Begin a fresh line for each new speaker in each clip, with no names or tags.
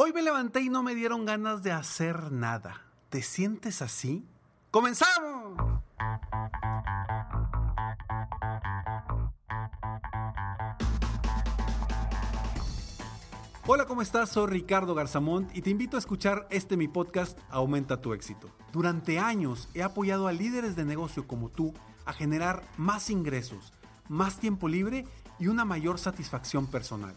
Hoy me levanté y no me dieron ganas de hacer nada. ¿Te sientes así? ¡Comenzamos! Hola, ¿cómo estás? Soy Ricardo Garzamont y te invito a escuchar este mi podcast Aumenta tu éxito. Durante años he apoyado a líderes de negocio como tú a generar más ingresos, más tiempo libre y una mayor satisfacción personal.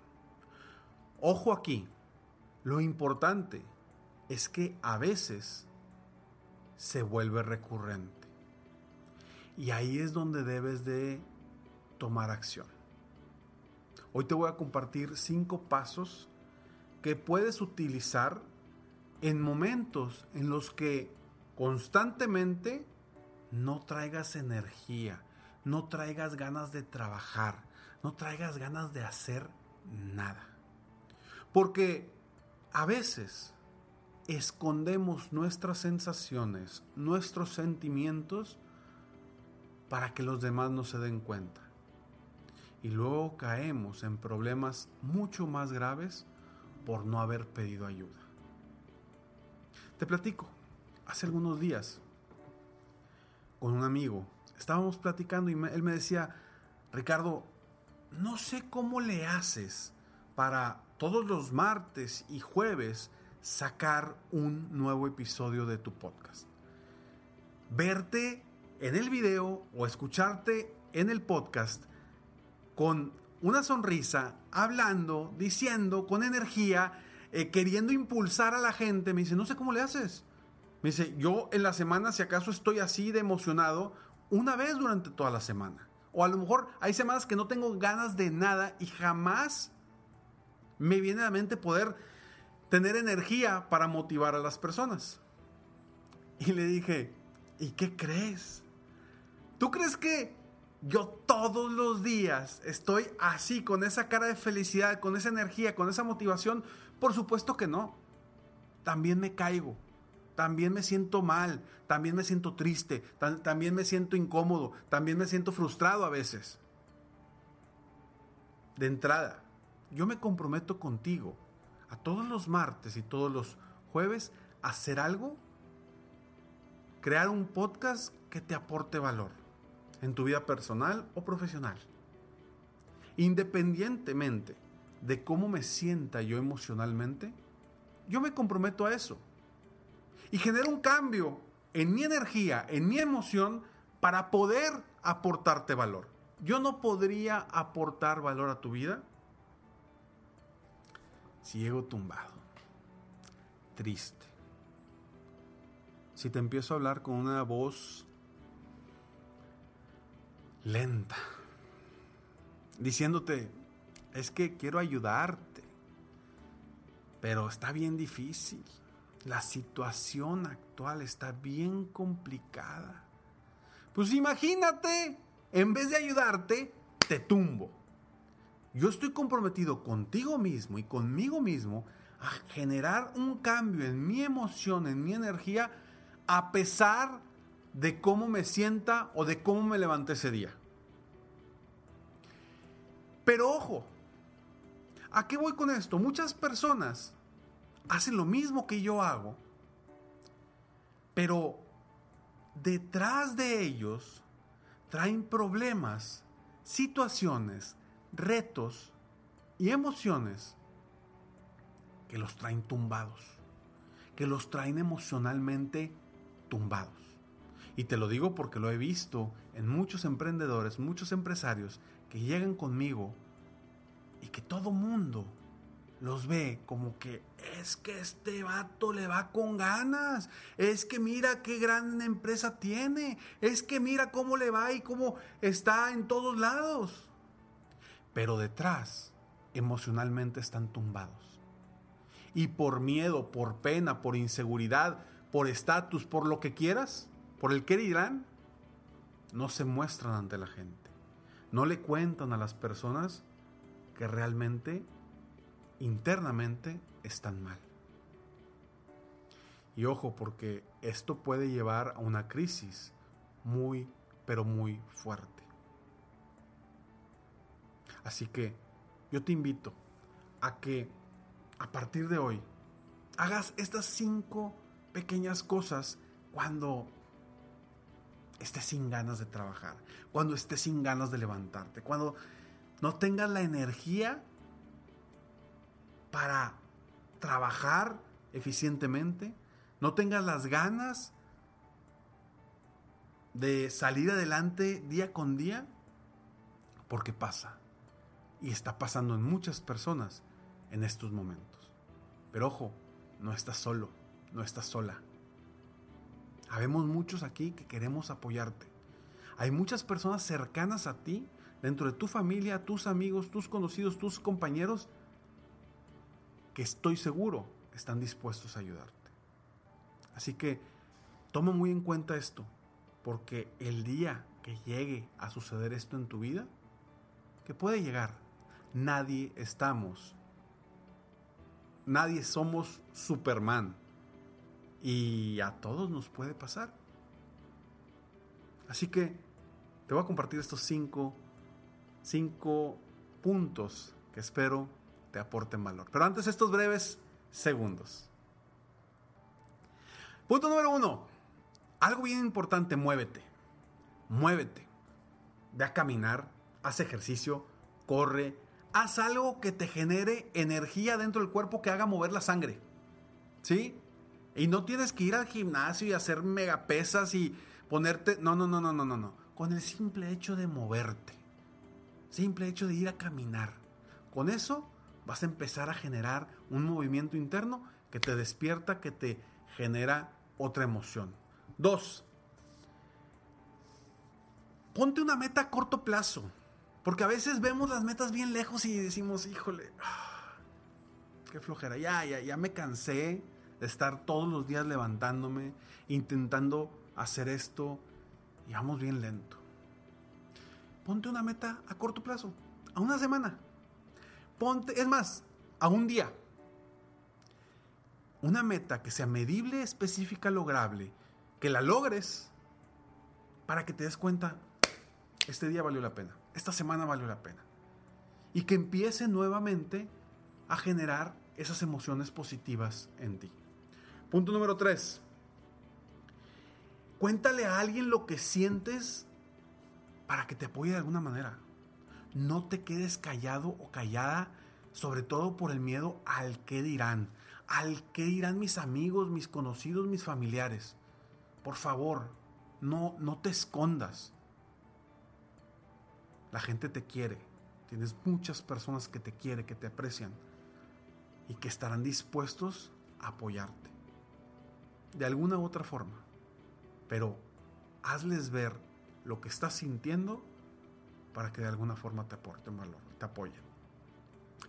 Ojo aquí, lo importante es que a veces se vuelve recurrente. Y ahí es donde debes de tomar acción. Hoy te voy a compartir cinco pasos que puedes utilizar en momentos en los que constantemente no traigas energía, no traigas ganas de trabajar, no traigas ganas de hacer nada. Porque a veces escondemos nuestras sensaciones, nuestros sentimientos, para que los demás no se den cuenta. Y luego caemos en problemas mucho más graves por no haber pedido ayuda. Te platico, hace algunos días, con un amigo, estábamos platicando y él me decía, Ricardo, no sé cómo le haces para todos los martes y jueves sacar un nuevo episodio de tu podcast. Verte en el video o escucharte en el podcast con una sonrisa, hablando, diciendo, con energía, eh, queriendo impulsar a la gente. Me dice, no sé cómo le haces. Me dice, yo en la semana, si acaso estoy así de emocionado, una vez durante toda la semana. O a lo mejor hay semanas que no tengo ganas de nada y jamás me viene a la mente poder tener energía para motivar a las personas. Y le dije, ¿y qué crees? ¿Tú crees que yo todos los días estoy así, con esa cara de felicidad, con esa energía, con esa motivación? Por supuesto que no. También me caigo, también me siento mal, también me siento triste, también me siento incómodo, también me siento frustrado a veces. De entrada, yo me comprometo contigo a todos los martes y todos los jueves a hacer algo, crear un podcast que te aporte valor en tu vida personal o profesional. Independientemente de cómo me sienta yo emocionalmente, yo me comprometo a eso. Y genero un cambio en mi energía, en mi emoción, para poder aportarte valor. Yo no podría aportar valor a tu vida ciego tumbado, triste. Si te empiezo a hablar con una voz lenta, diciéndote, es que quiero ayudarte, pero está bien difícil. La situación actual está bien complicada. Pues imagínate, en vez de ayudarte, te tumbo. Yo estoy comprometido contigo mismo y conmigo mismo a generar un cambio en mi emoción, en mi energía, a pesar de cómo me sienta o de cómo me levanté ese día. Pero ojo, ¿a qué voy con esto? Muchas personas hacen lo mismo que yo hago, pero detrás de ellos traen problemas, situaciones, retos y emociones que los traen tumbados, que los traen emocionalmente tumbados. Y te lo digo porque lo he visto en muchos emprendedores, muchos empresarios que llegan conmigo y que todo mundo los ve como que es que este vato le va con ganas, es que mira qué gran empresa tiene, es que mira cómo le va y cómo está en todos lados pero detrás emocionalmente están tumbados. y por miedo, por pena, por inseguridad, por estatus, por lo que quieras, por el que dirán, no se muestran ante la gente. No le cuentan a las personas que realmente, internamente, están mal. Y ojo, porque esto puede llevar a una crisis muy, pero muy fuerte. Así que yo te invito a que a partir de hoy hagas estas cinco pequeñas cosas cuando estés sin ganas de trabajar, cuando estés sin ganas de levantarte, cuando no tengas la energía para trabajar eficientemente, no tengas las ganas de salir adelante día con día, porque pasa. Y está pasando en muchas personas en estos momentos. Pero ojo, no estás solo, no estás sola. Habemos muchos aquí que queremos apoyarte. Hay muchas personas cercanas a ti, dentro de tu familia, tus amigos, tus conocidos, tus compañeros, que estoy seguro están dispuestos a ayudarte. Así que toma muy en cuenta esto, porque el día que llegue a suceder esto en tu vida, que puede llegar, nadie estamos, nadie somos Superman. Y a todos nos puede pasar. Así que te voy a compartir estos cinco, cinco puntos que espero te aporten valor. Pero antes estos breves segundos. Punto número uno. Algo bien importante, muévete. Muévete. Ve a caminar, haz ejercicio, corre, haz algo que te genere energía dentro del cuerpo que haga mover la sangre. ¿Sí? Y no tienes que ir al gimnasio y hacer megapesas y ponerte. No, no, no, no, no, no, no. Con el simple hecho de moverte. Simple hecho de ir a caminar. Con eso vas a empezar a generar un movimiento interno que te despierta, que te genera otra emoción. Dos, ponte una meta a corto plazo. Porque a veces vemos las metas bien lejos y decimos, híjole, qué flojera, ya, ya, ya me cansé de estar todos los días levantándome, intentando hacer esto y vamos bien lento. Ponte una meta a corto plazo, a una semana. Ponte, es más, a un día. Una meta que sea medible, específica, lograble, que la logres para que te des cuenta, este día valió la pena, esta semana valió la pena. Y que empiece nuevamente a generar esas emociones positivas en ti. Punto número tres. Cuéntale a alguien lo que sientes para que te apoye de alguna manera. No te quedes callado o callada, sobre todo por el miedo al que dirán. Al que dirán mis amigos, mis conocidos, mis familiares. Por favor, no, no te escondas. La gente te quiere. Tienes muchas personas que te quieren, que te aprecian y que estarán dispuestos a apoyarte de alguna u otra forma. Pero hazles ver lo que estás sintiendo para que de alguna forma te aporten valor, te apoyen.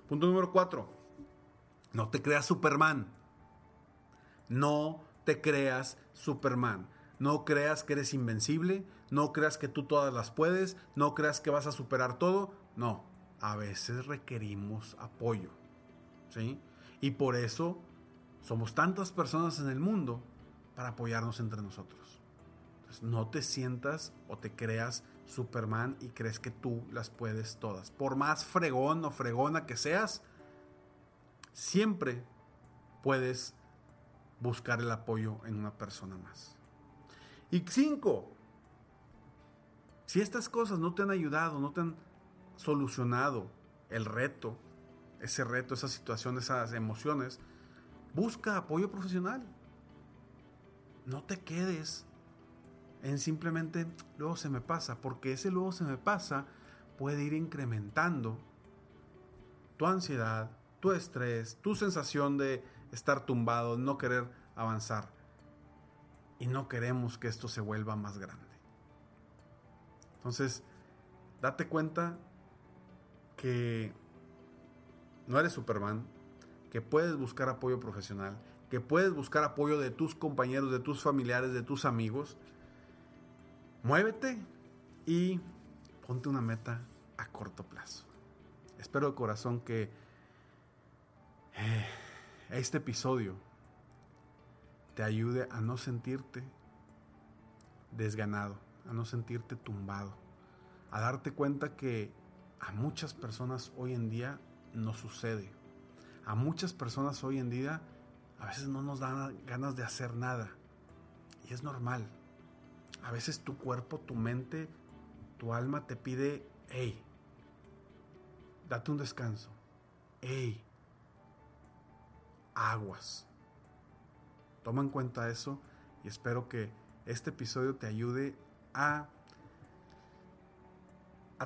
Punto número cuatro. No te creas Superman. No te creas Superman. No creas que eres invencible. No creas que tú todas las puedes. No creas que vas a superar todo. No. A veces requerimos apoyo. ¿Sí? Y por eso somos tantas personas en el mundo para apoyarnos entre nosotros. No te sientas o te creas Superman y crees que tú las puedes todas. Por más fregón o fregona que seas, siempre puedes buscar el apoyo en una persona más. Y cinco, si estas cosas no te han ayudado, no te han solucionado el reto, ese reto, esa situación, esas emociones, busca apoyo profesional no te quedes en simplemente luego se me pasa, porque ese luego se me pasa puede ir incrementando tu ansiedad, tu estrés, tu sensación de estar tumbado, no querer avanzar. Y no queremos que esto se vuelva más grande. Entonces, date cuenta que no eres Superman, que puedes buscar apoyo profesional, que puedes buscar apoyo de tus compañeros, de tus familiares, de tus amigos. Muévete y ponte una meta a corto plazo. Espero de corazón que eh, este episodio te ayude a no sentirte desganado, a no sentirte tumbado, a darte cuenta que a muchas personas hoy en día no sucede. A muchas personas hoy en día a veces no nos dan ganas de hacer nada. Y es normal. A veces tu cuerpo, tu mente, tu alma te pide, hey, date un descanso. Hey, aguas. Toma en cuenta eso y espero que este episodio te ayude a,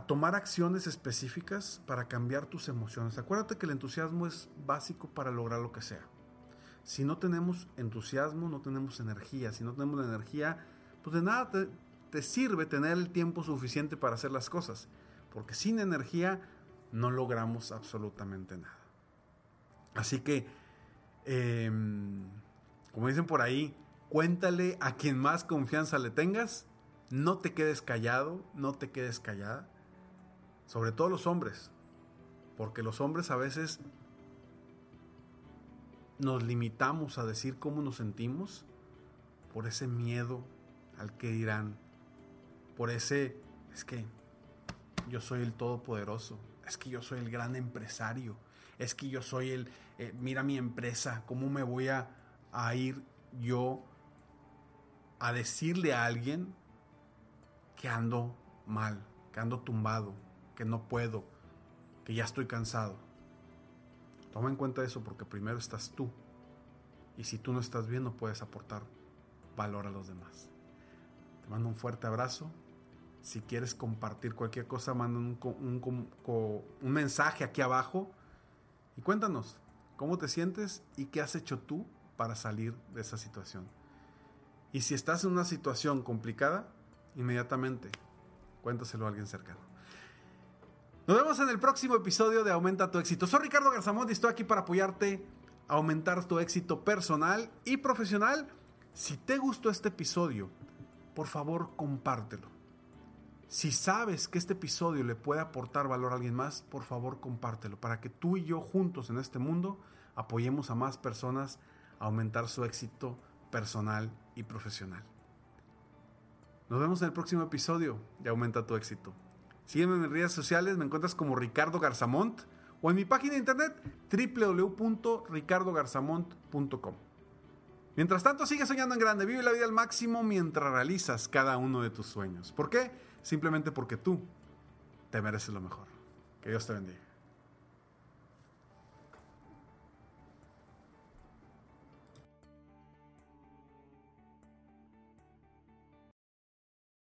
tomar acciones específicas para cambiar tus emociones. Acuérdate que el entusiasmo es básico para lograr lo que sea. Si no tenemos entusiasmo, no tenemos energía. Si no tenemos energía, pues de nada te, te sirve tener el tiempo suficiente para hacer las cosas. Porque sin energía no logramos absolutamente nada. Así que, em, como dicen por ahí, Cuéntale a quien más confianza le tengas. No te quedes callado, no te quedes callada. Sobre todo los hombres. Porque los hombres a veces nos limitamos a decir cómo nos sentimos por ese miedo al que dirán. Por ese, es que yo soy el todopoderoso. Es que yo soy el gran empresario. Es que yo soy el, eh, mira mi empresa, ¿cómo me voy a, a ir yo a decirle a alguien que ando mal, que ando tumbado, que no puedo, que ya estoy cansado. Toma en cuenta eso porque primero estás tú. Y si tú no estás bien no puedes aportar valor a los demás. Te mando un fuerte abrazo. Si quieres compartir cualquier cosa, manda un, un, un mensaje aquí abajo y cuéntanos cómo te sientes y qué has hecho tú para salir de esa situación. Y si estás en una situación complicada, inmediatamente cuéntaselo a alguien cercano. Nos vemos en el próximo episodio de Aumenta tu éxito. Soy Ricardo Garzamont y estoy aquí para apoyarte a aumentar tu éxito personal y profesional. Si te gustó este episodio, por favor compártelo. Si sabes que este episodio le puede aportar valor a alguien más, por favor compártelo para que tú y yo juntos en este mundo apoyemos a más personas a aumentar su éxito personal y profesional. Nos vemos en el próximo episodio de Aumenta tu éxito. Sígueme en mis redes sociales, me encuentras como Ricardo Garzamont o en mi página de internet www.ricardogarzamont.com. Mientras tanto, sigue soñando en grande, vive la vida al máximo mientras realizas cada uno de tus sueños. ¿Por qué? Simplemente porque tú te mereces lo mejor. Que Dios te bendiga.